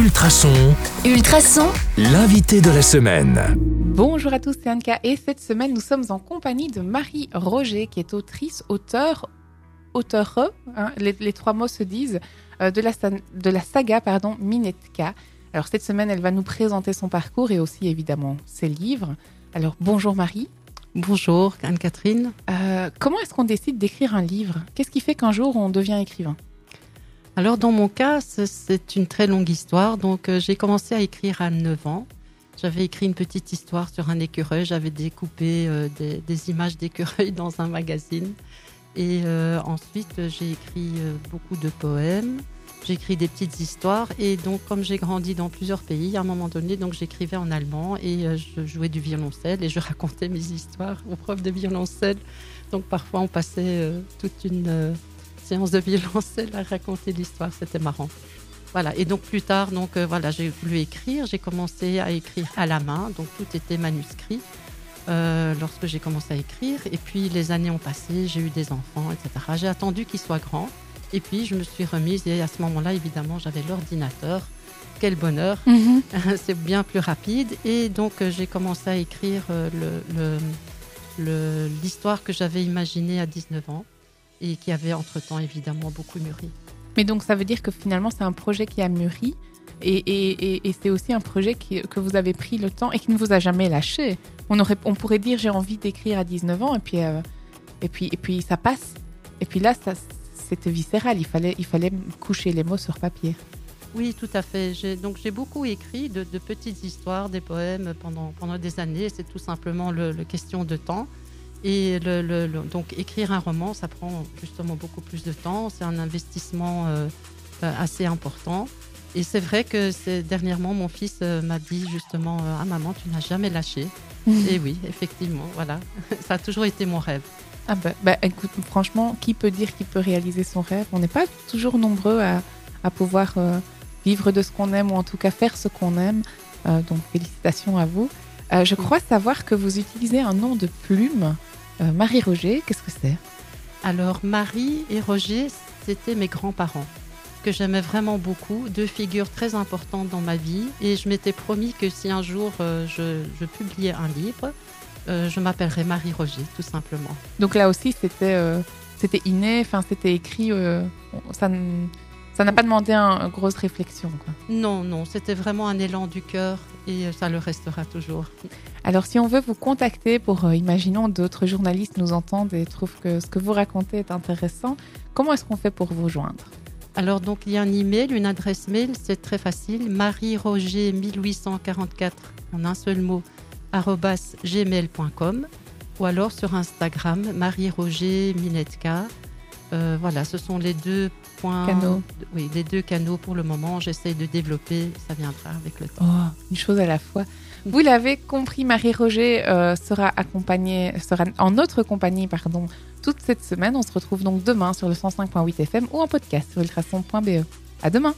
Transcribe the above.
Ultrason, Ultrason, l'invité de la semaine. Bonjour à tous, c'est Anka et cette semaine nous sommes en compagnie de Marie Roger qui est autrice, auteur, auteure, hein, les, les trois mots se disent, euh, de, la, de la saga pardon, Minetka. Alors cette semaine elle va nous présenter son parcours et aussi évidemment ses livres. Alors bonjour Marie, Bonjour Anne-Catherine. Euh, comment est-ce qu'on décide d'écrire un livre? Qu'est-ce qui fait qu'un jour on devient écrivain? Alors dans mon cas, c'est- une très longue histoire. Donc euh, j'ai commencé à écrire à 9 ans. J'avais écrit une petite histoire sur un écureuil. J'avais découpé euh, des, images d'écureuils dans un magazine. Et euh, ensuite, j'ai écrit beaucoup de poèmes. J'ai écrit des petites histoires. Et donc, comme j'ai grandi dans plusieurs pays, à un moment donné, donc j'écrivais en allemand et je jouais du violoncelle et je racontais mes histoires aux profs de violoncelle. Donc parfois, on passait toute une séance de violoncelle à raconter l'histoire. C'était marrant. Voilà. Et donc plus tard, donc euh, voilà, j'ai voulu écrire. J'ai commencé à écrire à la main. Donc tout était manuscrit euh, lorsque j'ai commencé à écrire. Et puis les années ont passé. J'ai eu des enfants, etc. J'ai attendu qu'ils soient grands. Et puis je me suis remise. Et à ce moment-là, évidemment, j'avais l'ordinateur. Quel bonheur c'est bien plus rapide. Et donc, euh, j'ai commencé à écrire le- le- le- l'histoire que j'avais imaginée à 19 ans et qui avait entre-temps évidemment beaucoup mûri. Mais donc ça veut dire que finalement c'est un projet qui a mûri et, et- et- et c'est aussi un projet qui- que vous avez pris le temps et qui ne vous a jamais lâché. On, aurait, on pourrait dire j'ai envie d'écrire à 19 ans et puis, euh, et, puis, et puis ça passe. Et puis là, ça, c'était viscéral, il fallait, il fallait coucher les mots sur papier. Oui, tout à fait. J'ai, donc, j'ai beaucoup écrit de, de petites histoires, des poèmes pendant, pendant des années. C'est tout simplement le, le question de temps. Et le, le- le- donc, écrire un roman, ça prend justement beaucoup plus de temps. C'est un investissement euh, euh, assez important. Et c'est vrai que dernièrement, mon fils euh, m'a dit justement Ah, maman, tu n'as jamais lâché. Et oui, effectivement, voilà. ça a toujours été mon rêve. Ah bah, bah, écoute, franchement, qui peut dire qu'il peut réaliser son rêve? On n'est pas toujours nombreux à, à pouvoir euh, vivre de ce qu'on aime ou en tout cas faire ce qu'on aime. Donc félicitations à vous. Euh, je crois savoir que vous utilisez un nom de plume. Euh, Marie-Roger, qu'est-ce que c'est? Alors, Marie et Roger, c'était mes grands-parents, que j'aimais vraiment beaucoup, deux figures très importantes dans ma vie. Et je m'étais promis que si un jour euh, je, je publiais un livre, euh, je m'appellerais Marie Roger, tout simplement. Donc là aussi, c'était euh, c'était inné, enfin c'était écrit. ça ça n'a pas demandé un- une grosse réflexion. quoi. Non, non, c'était vraiment un élan du cœur et ça le restera toujours. Alors, si on veut vous contacter pour, euh, imaginons, d'autres journalistes nous entendent et trouvent que ce que vous racontez est intéressant, comment est-ce qu'on fait pour vous joindre? Alors, donc, il y a un email, une adresse mail, c'est très facile. Marie-Roger 1844 en un seul mot, gmail.com ou alors sur Instagram, Marie-Roger Minetka. Euh, voilà, ce sont les deux points. Canaux. Oui, les deux canaux pour le moment. J'essaye de développer, ça viendra avec le temps. Oh, une chose à la fois. Vous l'avez compris, Marie-Roger euh, sera accompagnée, sera en notre compagnie, pardon, toute cette semaine. On se retrouve donc demain sur le 105.8 FM ou en podcast sur ultrason.be. À demain!